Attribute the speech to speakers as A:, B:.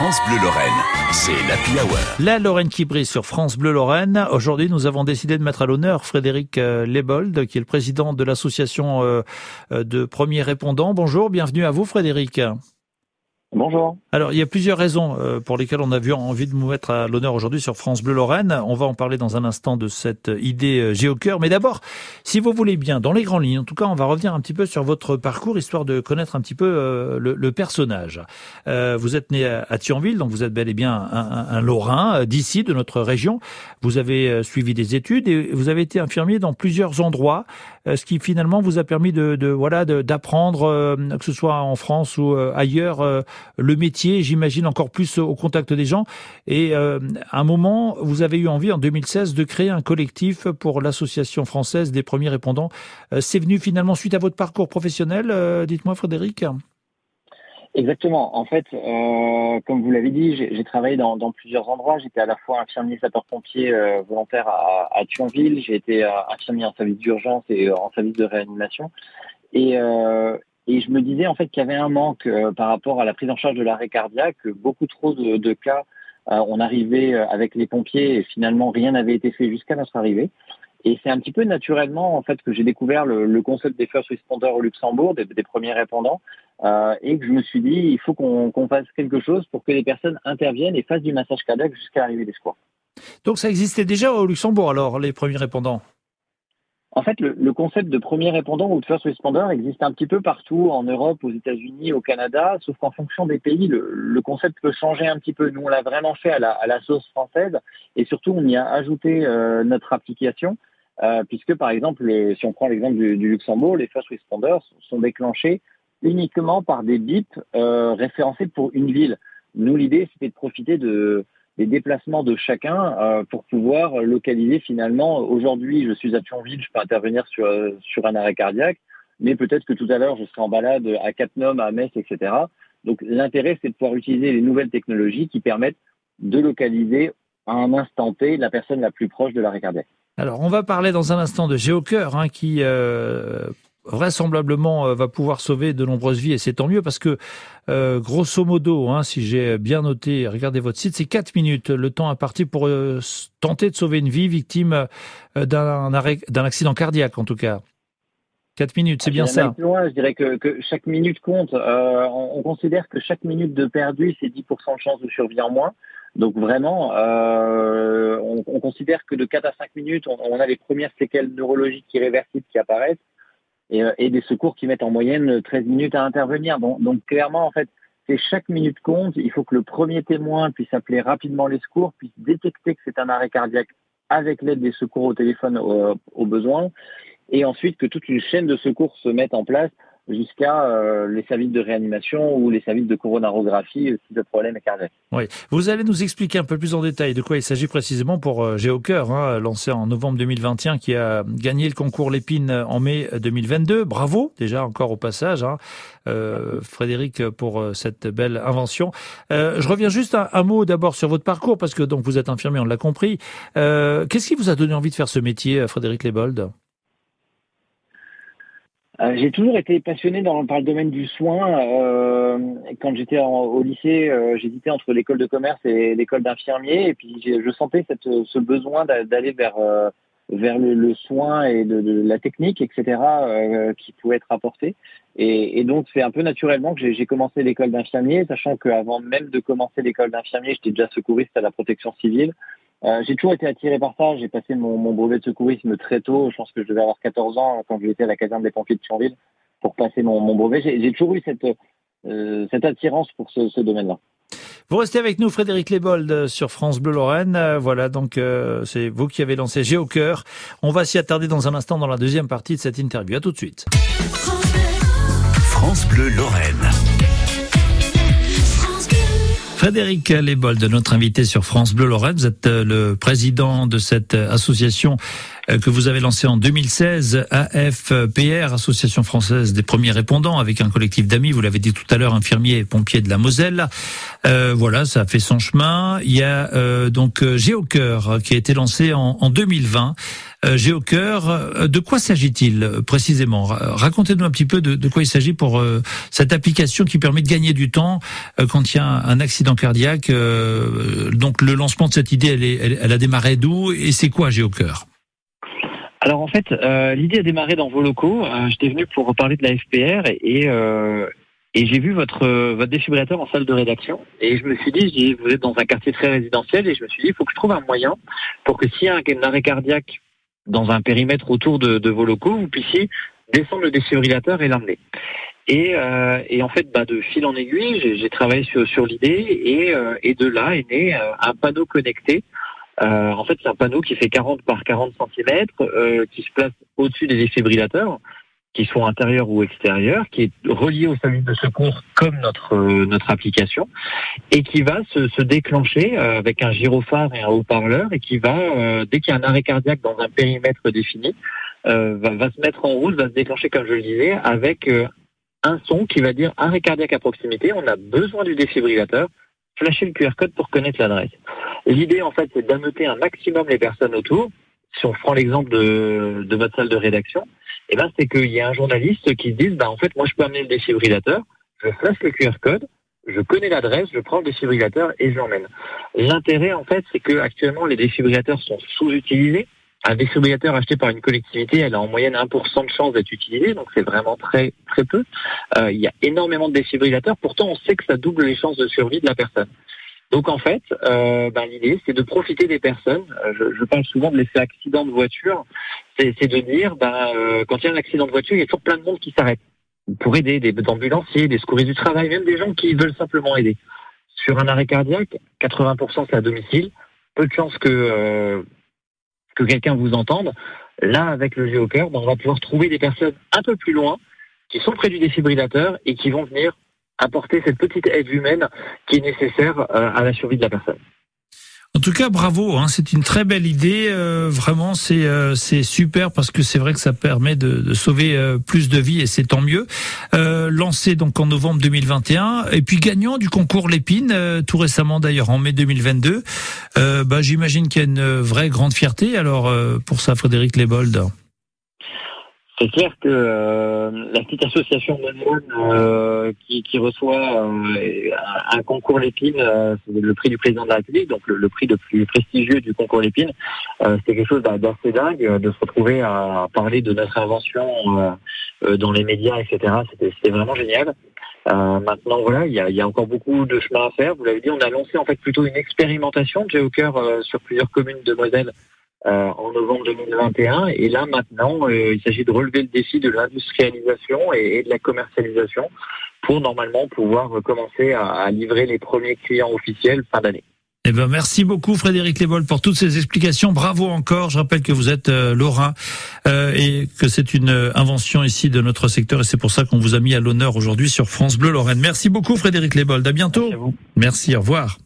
A: France Bleu Lorraine, c'est.
B: La Lorraine qui brille sur France Bleu Lorraine. Aujourd'hui, nous avons décidé de mettre à l'honneur Frédéric euh, Lebold, qui est le président de l'association euh, euh, de premiers répondants. Bonjour, bienvenue à vous Frédéric.
C: Bonjour.
B: Alors, il y a plusieurs raisons euh, pour lesquelles on a vu envie de nous mettre à l'honneur aujourd'hui sur France Bleu Lorraine. On va en parler dans un instant de cette idée euh, géocœur. Mais d'abord, si vous voulez bien, dans les grandes lignes, en tout cas, on va revenir un petit peu sur votre parcours, histoire de connaître un petit peu euh, le, le, personnage. Euh, vous êtes né à, à, Thionville, donc vous êtes bel et bien un, un, un Lorrain d'ici, de notre région. Vous avez suivi des études et vous avez été infirmier dans plusieurs endroits, ce qui finalement vous a permis de, de voilà d'apprendre, que ce soit en France ou ailleurs le métier, j'imagine encore plus au contact des gens. Et euh, à un moment, vous avez eu envie en 2016 de créer un collectif pour l'association française des premiers répondants. Euh, c'est venu finalement suite à votre parcours professionnel, euh, dites-moi Frédéric.
C: Exactement. En fait, euh, comme vous l'avez dit, j'ai travaillé dans, dans, plusieurs endroits. J'étais à la fois infirmier sapeur-pompier euh, volontaire à, à Thionville. J'ai été euh, infirmier en service d'urgence et en service de réanimation. Et, et je me disais en fait qu'il y avait un manque euh, par rapport à la prise en charge de l'arrêt cardiaque. Beaucoup trop de, de cas, euh, on arrivait euh, avec les pompiers et finalement rien n'avait été fait jusqu'à notre arrivée. Et c'est un petit peu naturellement en fait que j'ai découvert le, le, concept des first responders au Luxembourg, des, des premiers répondants, euh, et que je me suis dit il faut qu'on qu fasse quelque chose pour que les personnes interviennent et fassent du massage cardiaque jusqu'à l'arrivée des secours.
B: Donc ça existait déjà au Luxembourg alors les premiers répondants?
C: En fait, le, le, concept de premier répondant ou de first responder existe un petit peu partout en Europe, aux États-Unis, au Canada, sauf qu'en fonction des pays, le, le, concept peut changer un petit peu. Nous, on l'a vraiment fait à la, à la, sauce française et surtout, on y a ajouté euh, notre application, euh, puisque par exemple, si on prend l'exemple du, du, Luxembourg, les first responders sont déclenchés uniquement par des bips euh, référencés pour une ville. Nous, l'idée, c'était de profiter de les déplacements de chacun euh, pour pouvoir localiser finalement. Aujourd'hui, je suis à Thionville, je peux intervenir sur, sur un arrêt cardiaque, mais peut-être que tout à l'heure, je serai en balade à Cattenom, à Metz, etc. Donc l'intérêt, c'est de pouvoir utiliser les nouvelles technologies qui permettent de localiser à un instant T la personne la plus proche de l'arrêt cardiaque.
B: Alors, on va parler dans un instant de Géocœur, hein, qui euh, vraisemblablement euh, va pouvoir sauver de nombreuses vies et c'est tant mieux parce que euh, grosso modo, hein, si j'ai bien noté, regardez votre site, c'est 4 minutes le temps à partir pour euh, tenter de sauver une vie victime euh, d'un d'un accident cardiaque en tout cas. 4 minutes, c'est bien ça.
C: Loin, je dirais que, que, chaque minute compte. On, on, considère que chaque minute de perdu, c'est 10% de chance de survie en moins. Donc vraiment, on, on, considère que de 4 à 5 minutes, on, on a les premières séquelles neurologiques irréversibles qui apparaissent et, et, des secours qui mettent en moyenne 13 minutes à intervenir. Donc, clairement, en fait, c'est chaque minute compte. Il faut que le premier témoin puisse appeler rapidement les secours, puisse détecter que c'est un arrêt cardiaque avec l'aide des secours au téléphone au, au besoin, et ensuite que toute une chaîne de secours se mette en place jusqu'à euh, les services de réanimation ou les services de coronarographie si le problème est cardiaque.
B: Oui, vous allez nous expliquer un peu plus en détail de quoi il s'agit précisément pour euh, Géocœur, hein, lancé en novembre 2021, qui a gagné le concours Lépine en mai 2022. Bravo, déjà encore au passage, hein, euh, Frédéric, pour euh, cette belle invention. Euh, je reviens juste un, un mot d'abord sur votre parcours, parce que donc vous êtes infirmier, on l'a compris. Euh, Qu'est-ce qui vous a donné envie de faire ce métier, Frédéric Lebold?
C: Euh, j'ai toujours été passionné dans, par le domaine du soin. Euh, quand j'étais au lycée, euh, j'hésitais entre l'école de commerce et l'école d'infirmier, et puis je sentais ce besoin d'aller vers euh, le, soin et la technique, etc., qui pouvait être apporté. Et, et donc c'est un peu naturellement que j'ai commencé l'école d'infirmier, sachant qu'avant même de commencer l'école d'infirmier, j'étais déjà secouriste à la protection civile. Euh, j'ai toujours été attiré par ça. J'ai passé mon, mon, brevet de secourisme très tôt. Je pense que je devais avoir 14 ans quand j'étais à la caserne des pompiers de Thionville pour passer mon, mon brevet. J'ai toujours eu cette, euh, cette attirance pour ce, ce domaine-là.
B: Vous restez avec nous, Frédéric Lebold, sur France Bleu Lorraine. Euh, voilà, donc euh, c'est vous qui avez lancé J'ai au cœur. On va s'y attarder dans un instant dans la deuxième partie de cette interview. À tout de suite.
A: France Bleu Lorraine.
B: Frédéric Lebold, notre invité sur France Bleu Lorraine, vous êtes le président de cette association que vous avez lancé en 2016, AFPR, Association française des premiers répondants, avec un collectif d'amis, vous l'avez dit tout à l'heure, infirmiers et pompiers de la Moselle. voilà, ça a fait son chemin. Il y a donc Géocœur qui a été lancé en, en 2020. Euh, Géocœur, euh, de quoi s'agit-il euh, précisément? Racontez-nous un petit peu de, quoi il s'agit pour cette application qui permet de gagner du temps quand il y a un accident cardiaque. donc le lancement de cette idée, elle, elle, a démarré d'où et c'est quoi Géocœur
C: alors en fait, l'idée a démarré dans vos locaux. J'étais venu pour parler de la FPR et, et j'ai vu votre votre défibrillateur en salle de rédaction et je me suis dit, vous êtes dans un quartier très résidentiel et je me suis dit, il faut que je trouve un moyen pour que s'il y a un arrêt cardiaque dans un périmètre autour de, vos locaux, vous puissiez descendre le défibrillateur et l'emmener. Et, euh, et, en fait, bah, de fil en aiguille, j'ai travaillé sur, sur l'idée et, euh, et, de là est né euh, un panneau connecté. En fait, c'est un panneau qui fait 40 par 40 cm, qui se place au-dessus des défibrillateurs qui sont intérieurs ou extérieurs, qui est relié au service de secours comme notre euh, notre application, et qui va se, se déclencher euh, avec un gyrophare et un haut-parleur, et qui va, euh, dès qu'il y a un arrêt cardiaque dans un périmètre défini, va, va, se mettre en route, va se déclencher, comme je le disais, avec un son qui va dire arrêt cardiaque à proximité, on a besoin du défibrillateur, flasher le QR code pour connaître l'adresse. L'idée, en fait, c'est d'annoter un maximum les personnes autour. Si on prend l'exemple de, de votre salle de rédaction, eh ben, c'est qu'il y a un journaliste qui se dit, bah, en fait, moi, je peux amener le défibrillateur, je flash le QR code, je connais l'adresse, je prends le défibrillateur et je l'emmène. L'intérêt, en fait, c'est que actuellement, les défibrillateurs sont sous-utilisés. Un défibrillateur acheté par une collectivité, elle a en moyenne 1% de chance d'être utilisé, donc c'est vraiment très très peu. Euh, il y a énormément de défibrillateurs, pourtant on sait que ça double les chances de survie de la personne. Donc en fait, euh, ben, l'idée c'est de profiter des personnes. Euh, je, je, parle souvent de l'effet accident de voiture. C'est de dire, ben, euh, quand il y a un accident de voiture, il y a toujours plein de monde qui s'arrête pour aider, des ambulanciers, des secouristes du travail, même des gens qui veulent simplement aider. Sur un arrêt cardiaque, 80% c'est à domicile. Peu de chances que euh, que quelqu'un vous entende. Là, avec le géocœur, ben, on va pouvoir trouver des personnes un peu plus loin qui sont près du défibrillateur et qui vont venir apporter cette petite aide humaine qui est nécessaire euh, à la survie de la personne.
B: En tout cas, bravo. Hein, c'est une très belle idée. Euh, vraiment, c'est euh, super parce que c'est vrai que ça permet de, de sauver plus de vies et c'est tant mieux. lancé donc en novembre 2021 et puis gagnant du concours Lépine tout récemment d'ailleurs en mai 2022. bah, j'imagine qu'il y a une vraie grande fierté. Alors pour ça, Frédéric Lebold.
C: C'est clair que euh, la petite association de euh, qui, qui, reçoit euh, un, concours Lépine, euh, le prix du président de la République, donc le, prix le plus prestigieux du concours Lépine, c'est quelque chose d'assez dingue de se retrouver à parler de notre invention dans les médias, etc. C'était vraiment génial. maintenant, voilà, il y a, y a, encore beaucoup de chemin à faire. Vous l'avez dit, on a lancé en fait plutôt une expérimentation de GeoCœur sur plusieurs communes de Moselle euh, en novembre 2021. Et là, maintenant, euh, il s'agit de relever le défi de l'industrialisation et, de la commercialisation pour normalement pouvoir commencer à, livrer les premiers clients officiels fin d'année.
B: Eh ben, merci beaucoup Frédéric Lévol pour toutes ces explications. Bravo encore. Je rappelle que vous êtes euh, Lorrain euh, et que c'est une invention ici de notre secteur et c'est pour ça qu'on vous a mis à l'honneur aujourd'hui sur France Bleu Lorraine. Merci beaucoup Frédéric Lévol. À bientôt.
C: Merci, à vous.
B: merci au revoir.